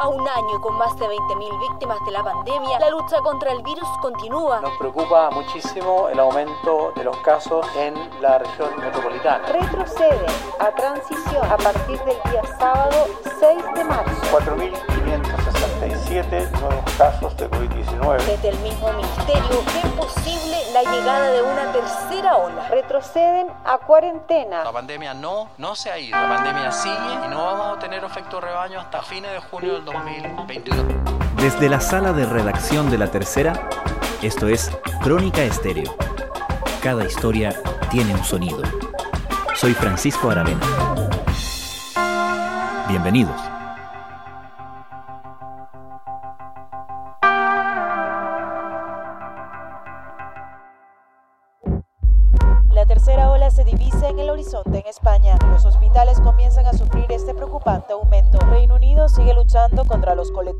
A un año y con más de 20.000 víctimas de la pandemia, la lucha contra el virus continúa. Nos preocupa muchísimo el aumento de los casos en la región metropolitana. Retroceden a transición a partir del día sábado 6 de marzo. 4.567 nuevos casos de COVID-19. Desde el mismo ministerio ven posible la llegada de una tercera ola. Retroceden a cuarentena. La pandemia no, no se ha ido. La pandemia sigue y no vamos a tener efecto rebaño hasta fines de junio del 2021. Desde la sala de redacción de La Tercera, esto es Crónica Estéreo. Cada historia tiene un sonido. Soy Francisco Aravena. Bienvenidos.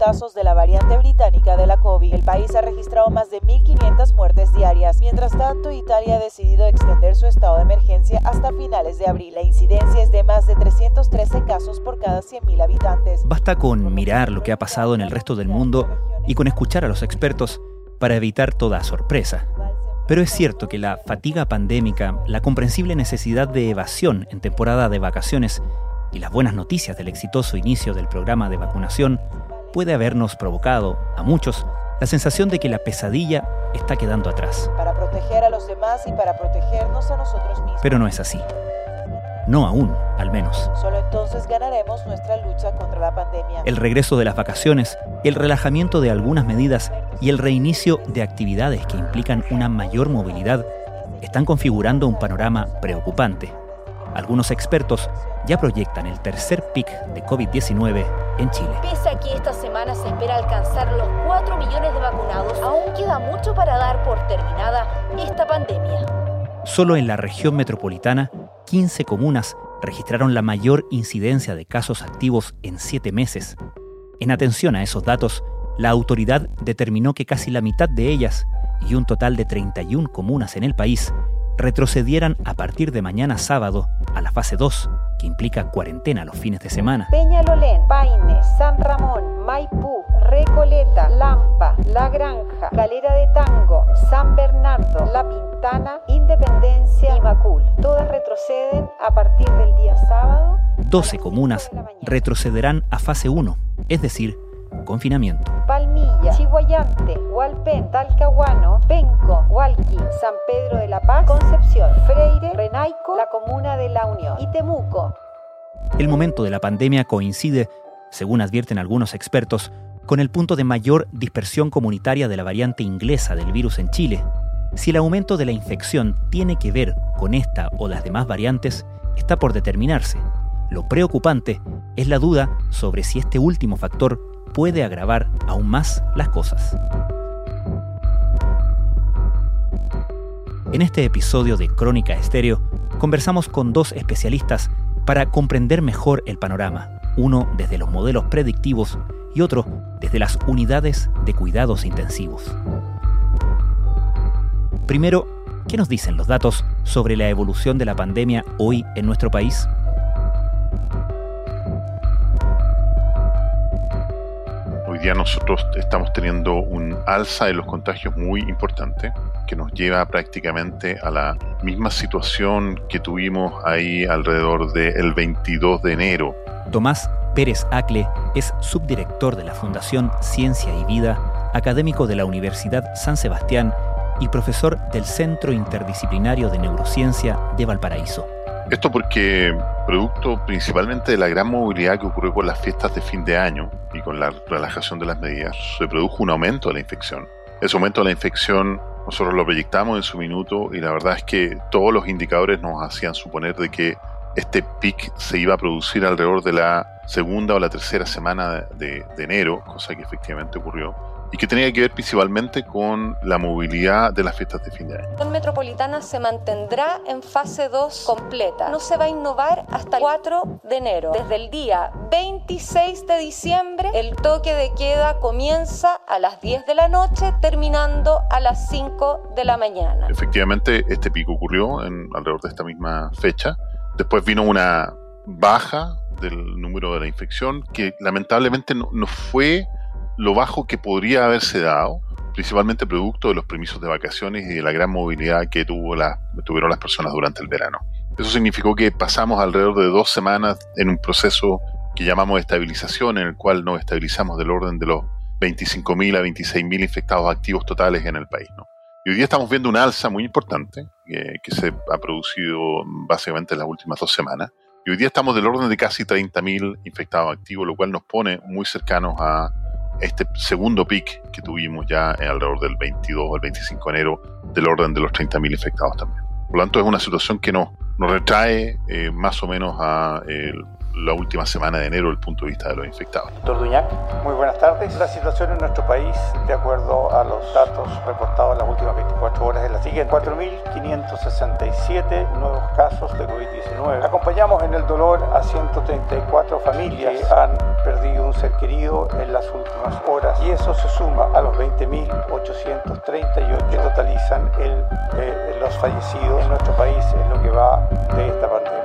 Coletazos de la variante británica de la COVID. El país ha registrado más de 1.500 muertes diarias. Mientras tanto, Italia ha decidido extender su estado de emergencia hasta finales de abril. La incidencia es de más de 313 casos por cada 100.000 habitantes. Basta con mirar lo que ha pasado en el resto del mundo y con escuchar a los expertos para evitar toda sorpresa. Pero es cierto que la fatiga pandémica, la comprensible necesidad de evasión en temporada de vacaciones y las buenas noticias del exitoso inicio del programa de vacunación puede habernos provocado, a muchos, la sensación de que la pesadilla está quedando atrás. Para proteger a los demás y para protegernos a nosotros mismos. Pero no es así. No aún, al menos. Solo entonces ganaremos nuestra lucha contra la pandemia. El regreso de las vacaciones, el relajamiento de algunas medidas y el reinicio de actividades que implican una mayor movilidad están configurando un panorama preocupante. Algunos expertos ya proyectan el tercer pic de COVID-19 en Chile. Pese a que esta semana se espera alcanzar los 4 millones de vacunados, aún queda mucho para dar por terminada esta pandemia. Solo en la región metropolitana, 15 comunas registraron la mayor incidencia de casos activos en siete meses. En atención a esos datos, la autoridad determinó que casi la mitad de ellas, y un total de 31 comunas en el país, retrocedieran a partir de mañana sábado a la fase 2, que implica cuarentena los fines de semana. Peñalolén, Paine, San Ramón, Maipú, Recoleta, Lampa, La Granja, Calera de Tango, San Bernardo, La Pintana, Independencia y Macul. Todas retroceden a partir del día sábado. 12 comunas retrocederán a fase 1, es decir, confinamiento. Chihuayante, Hualpén, Talcahuano, Penco, Hualqui, San Pedro de la Paz, Concepción, Freire, Renaico, la Comuna de la Unión y Temuco. El momento de la pandemia coincide, según advierten algunos expertos, con el punto de mayor dispersión comunitaria de la variante inglesa del virus en Chile. Si el aumento de la infección tiene que ver con esta o las demás variantes, está por determinarse. Lo preocupante es la duda sobre si este último factor puede agravar aún más las cosas. En este episodio de Crónica Estéreo conversamos con dos especialistas para comprender mejor el panorama, uno desde los modelos predictivos y otro desde las unidades de cuidados intensivos. Primero, ¿qué nos dicen los datos sobre la evolución de la pandemia hoy en nuestro país? Día nosotros estamos teniendo un alza de los contagios muy importante que nos lleva prácticamente a la misma situación que tuvimos ahí alrededor del 22 de enero. Tomás Pérez Acle es subdirector de la Fundación Ciencia y Vida, académico de la Universidad San Sebastián y profesor del Centro Interdisciplinario de Neurociencia de Valparaíso. Esto porque, producto principalmente de la gran movilidad que ocurrió con las fiestas de fin de año y con la relajación de las medidas, se produjo un aumento de la infección. Ese aumento de la infección nosotros lo proyectamos en su minuto y la verdad es que todos los indicadores nos hacían suponer de que este pic se iba a producir alrededor de la segunda o la tercera semana de, de enero, cosa que efectivamente ocurrió y que tenía que ver principalmente con la movilidad de las fiestas de fin de año. La metropolitana se mantendrá en fase 2 completa. No se va a innovar hasta el 4 de enero. Desde el día 26 de diciembre, el toque de queda comienza a las 10 de la noche, terminando a las 5 de la mañana. Efectivamente, este pico ocurrió en alrededor de esta misma fecha. Después vino una baja del número de la infección, que lamentablemente no, no fue lo bajo que podría haberse dado, principalmente producto de los permisos de vacaciones y de la gran movilidad que tuvo la, tuvieron las personas durante el verano. Eso significó que pasamos alrededor de dos semanas en un proceso que llamamos estabilización, en el cual nos estabilizamos del orden de los 25.000 a 26.000 infectados activos totales en el país. ¿no? Y hoy día estamos viendo una alza muy importante eh, que se ha producido básicamente en las últimas dos semanas. Y hoy día estamos del orden de casi 30.000 infectados activos, lo cual nos pone muy cercanos a este segundo pic que tuvimos ya alrededor del 22 o el 25 de enero, del orden de los 30.000 infectados también. Por lo tanto, es una situación que nos, nos retrae eh, más o menos a el la última semana de enero desde el punto de vista de los infectados. Doctor Duñac, muy buenas tardes. La situación en nuestro país, de acuerdo a los datos reportados en las últimas 24 horas, es la siguiente. 4.567 nuevos casos de COVID-19. Acompañamos en el dolor a 134 familias que han perdido un ser querido en las últimas horas y eso se suma a los 20.838 que totalizan eh, los fallecidos en nuestro país en lo que va de esta pandemia.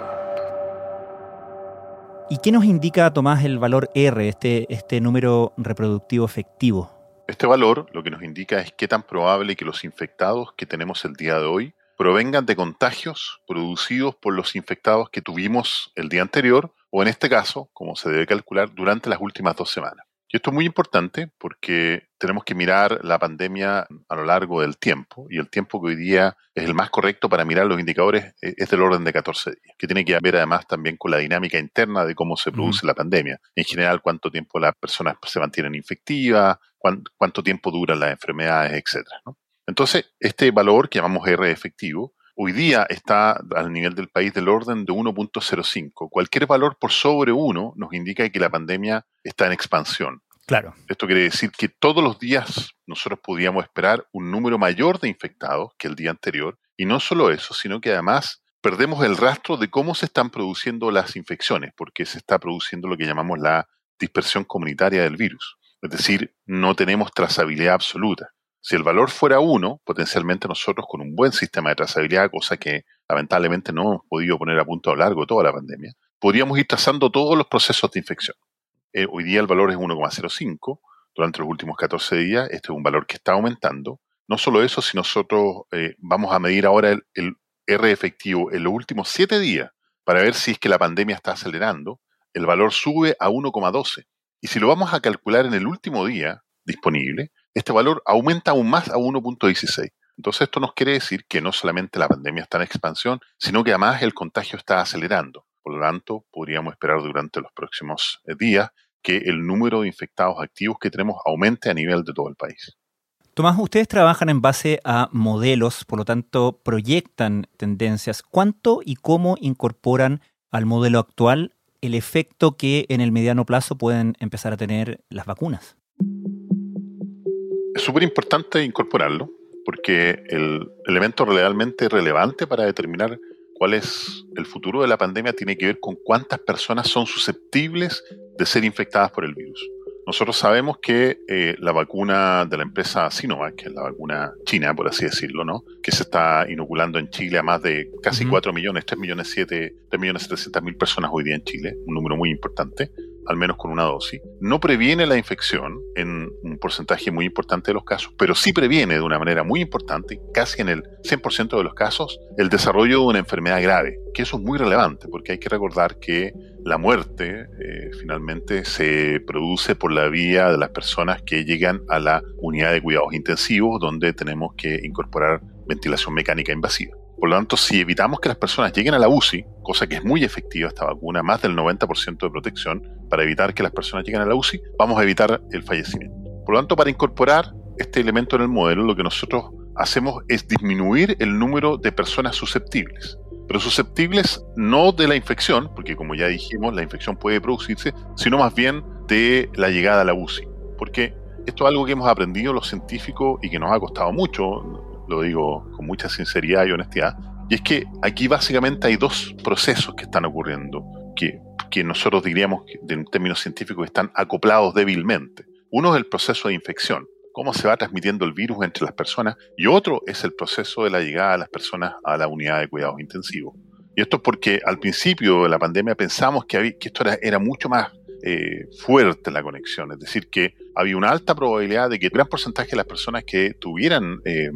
¿Y qué nos indica, Tomás, el valor R, este, este número reproductivo efectivo? Este valor lo que nos indica es qué tan probable que los infectados que tenemos el día de hoy provengan de contagios producidos por los infectados que tuvimos el día anterior o en este caso, como se debe calcular, durante las últimas dos semanas. Y esto es muy importante porque tenemos que mirar la pandemia a lo largo del tiempo y el tiempo que hoy día es el más correcto para mirar los indicadores eh, es del orden de 14 días, que tiene que ver además también con la dinámica interna de cómo se produce la pandemia. En general, cuánto tiempo las personas se mantienen infectivas, cuánto, tiempo duran las enfermedades, etc. Entonces, este valor que llamamos R efectivo hoy día está al nivel del país del orden de 1.05. Cualquier valor por sobre 1 nos indica que la pandemia está en expansión. Claro. Esto quiere decir que todos los días nosotros podíamos esperar un número mayor de infectados que el día anterior. Y no solo eso, sino que además perdemos el rastro de cómo se están produciendo las infecciones, porque se está produciendo lo que llamamos la dispersión comunitaria del virus. Es decir, no tenemos trazabilidad absoluta. Si el valor fuera uno, potencialmente nosotros con un buen sistema de trazabilidad, cosa que lamentablemente no hemos podido poner a punto a lo largo de toda la pandemia, podríamos ir trazando todos los procesos de infección. Eh, hoy día el valor es 1,05 durante los últimos 14 días. Este es un valor que está aumentando. No solo eso, si nosotros eh, vamos a medir ahora el, el R efectivo en los últimos 7 días para ver si es que la pandemia está acelerando, el valor sube a 1,12. Y si lo vamos a calcular en el último día disponible, este valor aumenta aún más a 1.16. Entonces esto nos quiere decir que no solamente la pandemia está en expansión, sino que además el contagio está acelerando. Por lo tanto, podríamos esperar durante los próximos eh, días que el número de infectados activos que tenemos aumente a nivel de todo el país. Tomás, ustedes trabajan en base a modelos, por lo tanto proyectan tendencias. ¿Cuánto y cómo incorporan al modelo actual el efecto que en el mediano plazo pueden empezar a tener las vacunas? Es súper importante incorporarlo porque el elemento realmente relevante para determinar cuál es el futuro de la pandemia tiene que ver con cuántas personas son susceptibles de ser infectadas por el virus. Nosotros sabemos que eh, la vacuna de la empresa Sinovac, que es la vacuna china, por así decirlo, ¿no? que se está inoculando en Chile a más de casi 4 millones, 3 millones 7, 3 millones 700 mil personas hoy día en Chile, un número muy importante, al menos con una dosis, no previene la infección en un porcentaje muy importante de los casos, pero sí previene de una manera muy importante, casi en el 100% de los casos, el desarrollo de una enfermedad grave, que eso es muy relevante, porque hay que recordar que la muerte eh, finalmente se produce por la vía de las personas que llegan a la unidad de cuidados intensivos, donde tenemos que incorporar ventilación mecánica invasiva. Por lo tanto, si evitamos que las personas lleguen a la UCI, cosa que es muy efectiva esta vacuna, más del 90% de protección, para evitar que las personas lleguen a la UCI, vamos a evitar el fallecimiento. Por lo tanto, para incorporar este elemento en el modelo, lo que nosotros hacemos es disminuir el número de personas susceptibles. Pero susceptibles no de la infección, porque como ya dijimos, la infección puede producirse, sino más bien de la llegada a la UCI. Porque esto es algo que hemos aprendido los científicos y que nos ha costado mucho lo digo con mucha sinceridad y honestidad, y es que aquí básicamente hay dos procesos que están ocurriendo, que, que nosotros diríamos que en términos científicos están acoplados débilmente. Uno es el proceso de infección, cómo se va transmitiendo el virus entre las personas, y otro es el proceso de la llegada de las personas a la unidad de cuidados intensivos. Y esto es porque al principio de la pandemia pensamos que, había, que esto era, era mucho más eh, fuerte la conexión, es decir, que había una alta probabilidad de que gran porcentaje de las personas que tuvieran eh,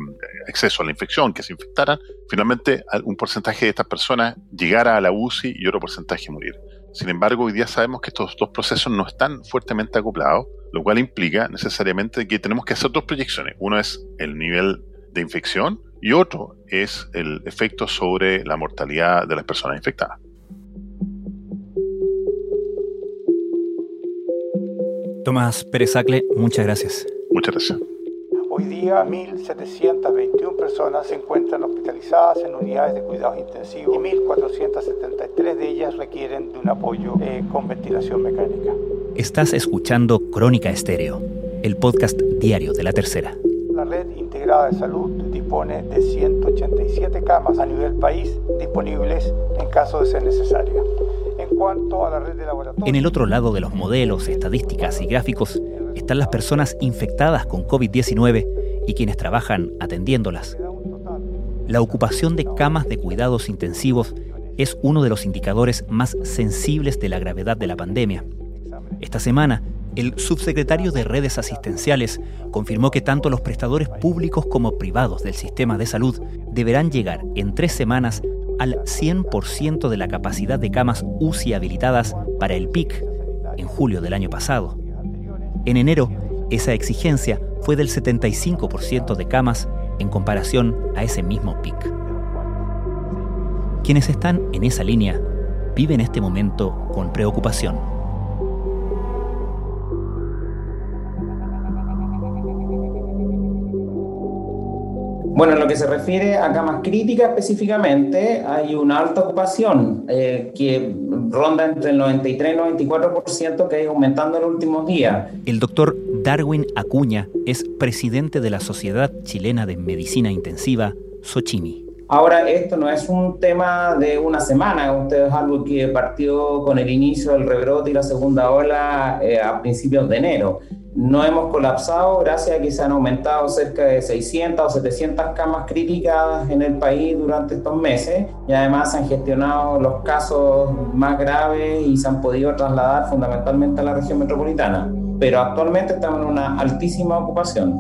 acceso a la infección, que se infectaran, finalmente un porcentaje de estas personas llegara a la UCI y otro porcentaje muriera. Sin embargo, hoy día sabemos que estos dos procesos no están fuertemente acoplados, lo cual implica necesariamente que tenemos que hacer dos proyecciones. Uno es el nivel de infección y otro es el efecto sobre la mortalidad de las personas infectadas. Tomás Pérez Acle, muchas gracias. Muchas gracias. Hoy día 1.721 personas se encuentran hospitalizadas en unidades de cuidados intensivos y 1.473 de ellas requieren de un apoyo eh, con ventilación mecánica. Estás escuchando Crónica Estéreo, el podcast diario de la tercera. La red integrada de salud dispone de 187 camas a nivel país disponibles en caso de ser necesaria. En cuanto a la red de laboratorios... En el otro lado de los modelos, estadísticas y gráficos están las personas infectadas con COVID-19 y quienes trabajan atendiéndolas. La ocupación de camas de cuidados intensivos es uno de los indicadores más sensibles de la gravedad de la pandemia. Esta semana, el subsecretario de redes asistenciales confirmó que tanto los prestadores públicos como privados del sistema de salud deberán llegar en tres semanas al 100% de la capacidad de camas UCI habilitadas para el PIC en julio del año pasado. En enero, esa exigencia fue del 75% de camas en comparación a ese mismo PIC. Quienes están en esa línea viven este momento con preocupación. Bueno, en lo que se refiere a camas críticas específicamente, hay una alta ocupación eh, que ronda entre el 93 y 94% que ha ido aumentando en los últimos días. El doctor Darwin Acuña es presidente de la Sociedad Chilena de Medicina Intensiva, Sochimi. Ahora, esto no es un tema de una semana, esto es algo que partió con el inicio del rebrote y la segunda ola eh, a principios de enero. No hemos colapsado gracias a que se han aumentado cerca de 600 o 700 camas críticas en el país durante estos meses y además se han gestionado los casos más graves y se han podido trasladar fundamentalmente a la región metropolitana. Pero actualmente estamos en una altísima ocupación.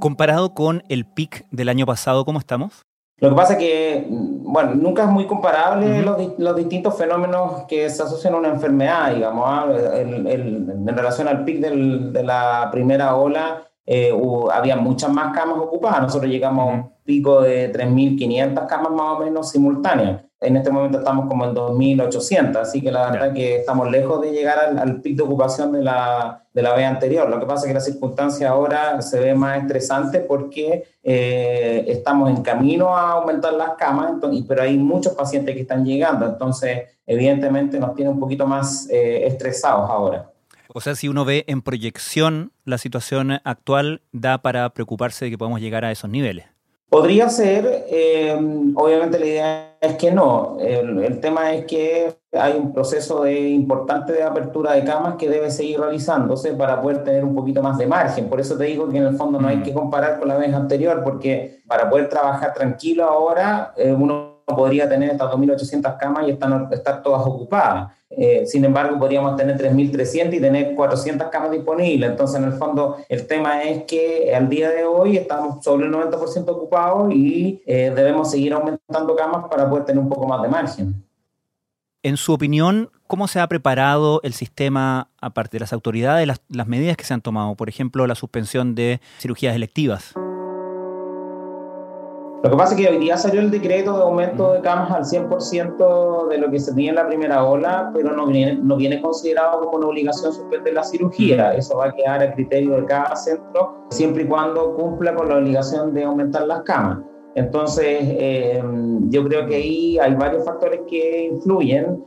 Comparado con el pic del año pasado, ¿cómo estamos? Lo que pasa es que, bueno, nunca es muy comparable los, distintos fenómenos que se asocian a una enfermedad, digamos, ¿ah? en relación al pic de la primera ola, eh, había muchas más camas ocupadas. Nosotros llegamos a un pico de 3.500 camas más o menos simultáneas. En este momento estamos como en 2.800, así que la verdad es que estamos lejos de llegar al, al pic de ocupación de la, de la vez anterior. Lo que pasa es que la circunstancia ahora se ve más estresante porque eh, estamos en camino a aumentar las camas, pero hay muchos pacientes que están llegando, entonces evidentemente nos tiene un poquito más eh, estresados ahora. O sea, si uno ve en proyección la situación actual, da para preocuparse de que podamos llegar a esos niveles. Podría ser, eh, obviamente la idea es que no. El, tema es que hay un proceso de, importante de apertura de camas que debe seguir realizándose para poder tener un poquito más de margen. Por eso te digo que en el fondo no hay mm. que comparar con la vez anterior, porque para poder trabajar tranquilo ahora, eh, uno podría tener estas 2.800 camas y están, estar todas ocupadas. Eh, sin embargo, podríamos tener 3.300 y tener 400 camas disponibles. Entonces, en el fondo, el tema es que al día de hoy estamos sobre el 90% ocupados y eh, debemos seguir aumentando camas para poder tener un poco más de margen. En su opinión, ¿cómo se ha preparado el sistema, aparte de las autoridades, las medidas que se han tomado? Por ejemplo, la suspensión de cirugías electivas. Lo que pasa es que hoy día salió el decreto de aumento de camas al 100% de lo que se tenía en la primera ola, pero no viene, no viene considerado como una obligación suspender la cirugía. Eso va a quedar a criterio de cada centro, siempre y cuando cumpla con la obligación de aumentar las camas. Entonces, eh, yo creo que ahí hay varios factores que influyen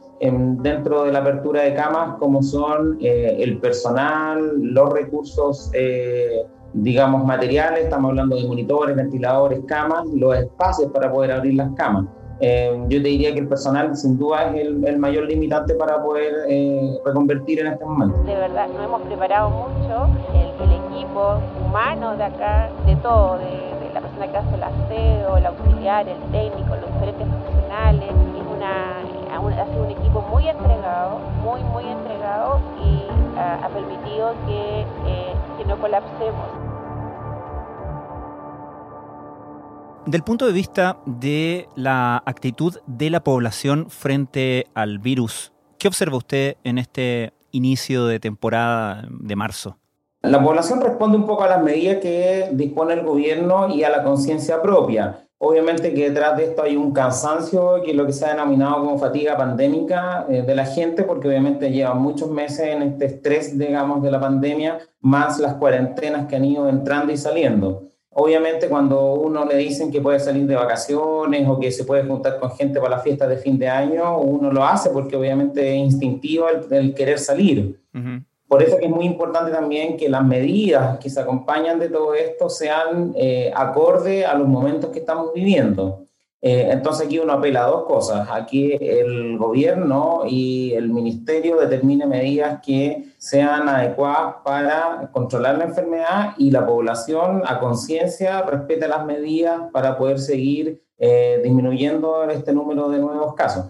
dentro de la apertura de camas, como son eh, el personal, los recursos. Eh, digamos, materiales, estamos hablando de monitores, ventiladores, camas, los espacios para poder abrir las camas. Eh, yo te diría que el personal sin duda es el, mayor limitante para poder eh, reconvertir en este momento. De verdad, nos hemos preparado mucho, el, equipo humano de acá, de todo, de, de la persona que hace el aseo, el auxiliar, el técnico, los diferentes profesionales. Es una, ha sido un equipo muy entregado, muy, muy entregado y ha permitido que, eh, que no colapsemos. Del punto de vista de la actitud de la población frente al virus, ¿qué observa usted en este inicio de temporada de marzo? La población responde un poco a las medidas que dispone el gobierno y a la conciencia propia. Obviamente que detrás de esto hay un cansancio, que es lo que se ha denominado como fatiga pandémica eh, de la gente, porque obviamente lleva muchos meses en este estrés, digamos, de la pandemia, más las cuarentenas que han ido entrando y saliendo. Obviamente cuando uno le dicen que puede salir de vacaciones o que se puede juntar con gente para las fiestas de fin de año, uno lo hace porque obviamente es instintivo el, querer salir. Por eso que es muy importante también que las medidas que se acompañan de todo esto sean eh, acorde a los momentos que estamos viviendo. Eh, entonces aquí uno apela a dos cosas. Aquí el gobierno y el ministerio determine medidas que sean adecuadas para controlar la enfermedad y la población a conciencia respete las medidas para poder seguir eh, disminuyendo este número de nuevos casos.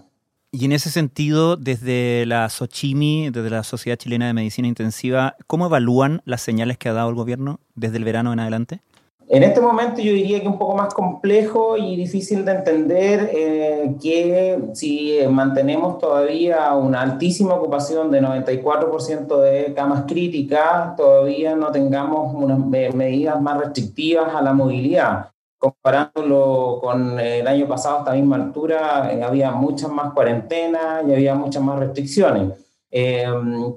Y en ese sentido, desde la SOCHIMI, desde la Sociedad Chilena de Medicina Intensiva, ¿cómo evalúan las señales que ha dado el gobierno desde el verano en adelante? En este momento yo diría que un poco más complejo y difícil de entender eh, que si mantenemos todavía una altísima ocupación de 94% de camas críticas, todavía no tengamos unas medidas más restrictivas a la movilidad comparándolo con el año pasado a esta misma altura, eh, había muchas más cuarentenas y había muchas más restricciones. Eh,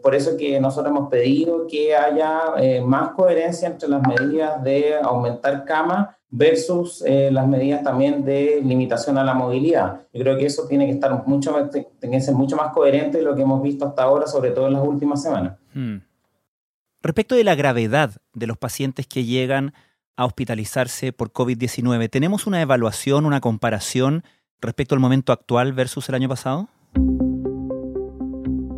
por eso que nosotros hemos pedido que haya eh, más coherencia entre las medidas de aumentar camas versus las medidas también de limitación a la movilidad. Yo creo que eso tiene que estar mucho, tiene que ser mucho más coherente de lo que hemos visto hasta ahora, sobre todo en las últimas semanas. Hmm. Respecto de la gravedad de los pacientes que llegan a hospitalizarse por COVID-19. ¿Tenemos una evaluación, una comparación respecto al momento actual versus el año pasado?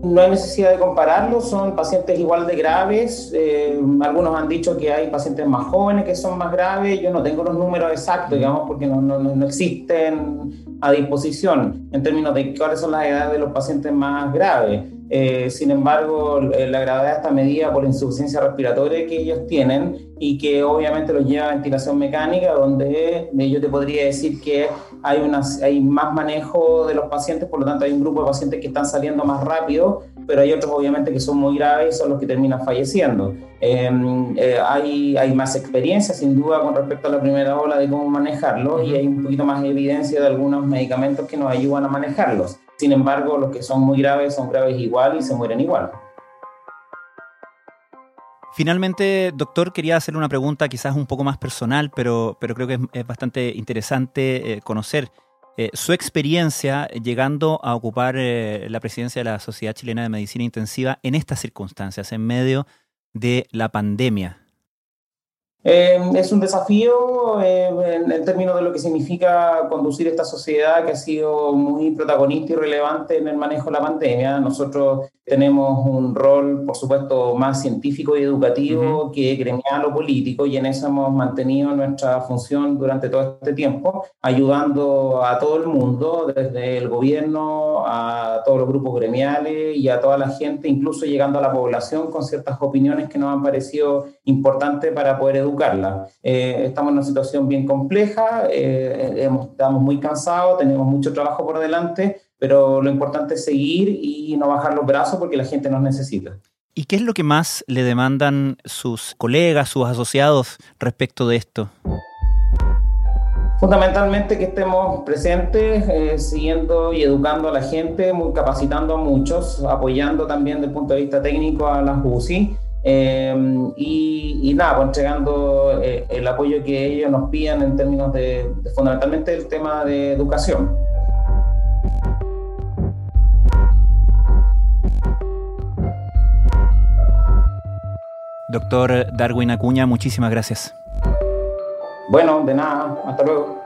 No hay necesidad de compararlo, son pacientes igual de graves. Eh, algunos han dicho que hay pacientes más jóvenes que son más graves. Yo no tengo los números exactos, digamos, porque no, no, no existen a disposición en términos de cuáles son las edades de los pacientes más graves. Eh, sin embargo, la gravedad está medida por la insuficiencia respiratoria que ellos tienen y que obviamente los lleva a ventilación mecánica, donde eh, yo te podría decir que hay, una, hay más manejo de los pacientes, por lo tanto hay un grupo de pacientes que están saliendo más rápido, pero hay otros obviamente que son muy graves y son los que terminan falleciendo. Em, eh, hay, hay más experiencia sin duda con respecto a la primera ola de cómo manejarlo y hay un poquito más de evidencia de algunos medicamentos que nos ayudan a manejarlos. Sin embargo, los que son muy graves son graves igual y se mueren igual. Finalmente, doctor, quería hacerle una pregunta quizás un poco más personal, pero, pero creo que es, bastante interesante eh, conocer eh, su experiencia llegando a ocupar eh, la presidencia de la Sociedad Chilena de Medicina Intensiva en estas circunstancias, en medio de la pandemia. Eh, es un desafío eh, en, términos de lo que significa conducir esta sociedad que ha sido muy protagonista y relevante en el manejo de la pandemia. Nosotros tenemos un rol, por supuesto, más científico y educativo que gremial o político y en eso hemos mantenido nuestra función durante todo este tiempo, ayudando a todo el mundo, desde el gobierno a todos los grupos gremiales y a toda la gente, incluso llegando a la población con ciertas opiniones que nos han parecido importantes para poder educar eh, estamos en una situación bien compleja, eh, estamos muy cansados, tenemos mucho trabajo por delante, pero lo importante es seguir y no bajar los brazos porque la gente nos necesita. ¿Y qué es lo que más le demandan sus colegas, sus asociados respecto de esto? Fundamentalmente que estemos presentes, eh, siguiendo y educando a la gente, capacitando a muchos, apoyando también desde el punto de vista técnico a las UCI Em, y, nada, pues entregando eh, el apoyo que ellos nos piden en términos de, fundamentalmente el tema de educación. Doctor Darwin Acuña, muchísimas gracias. Bueno, de nada, hasta luego.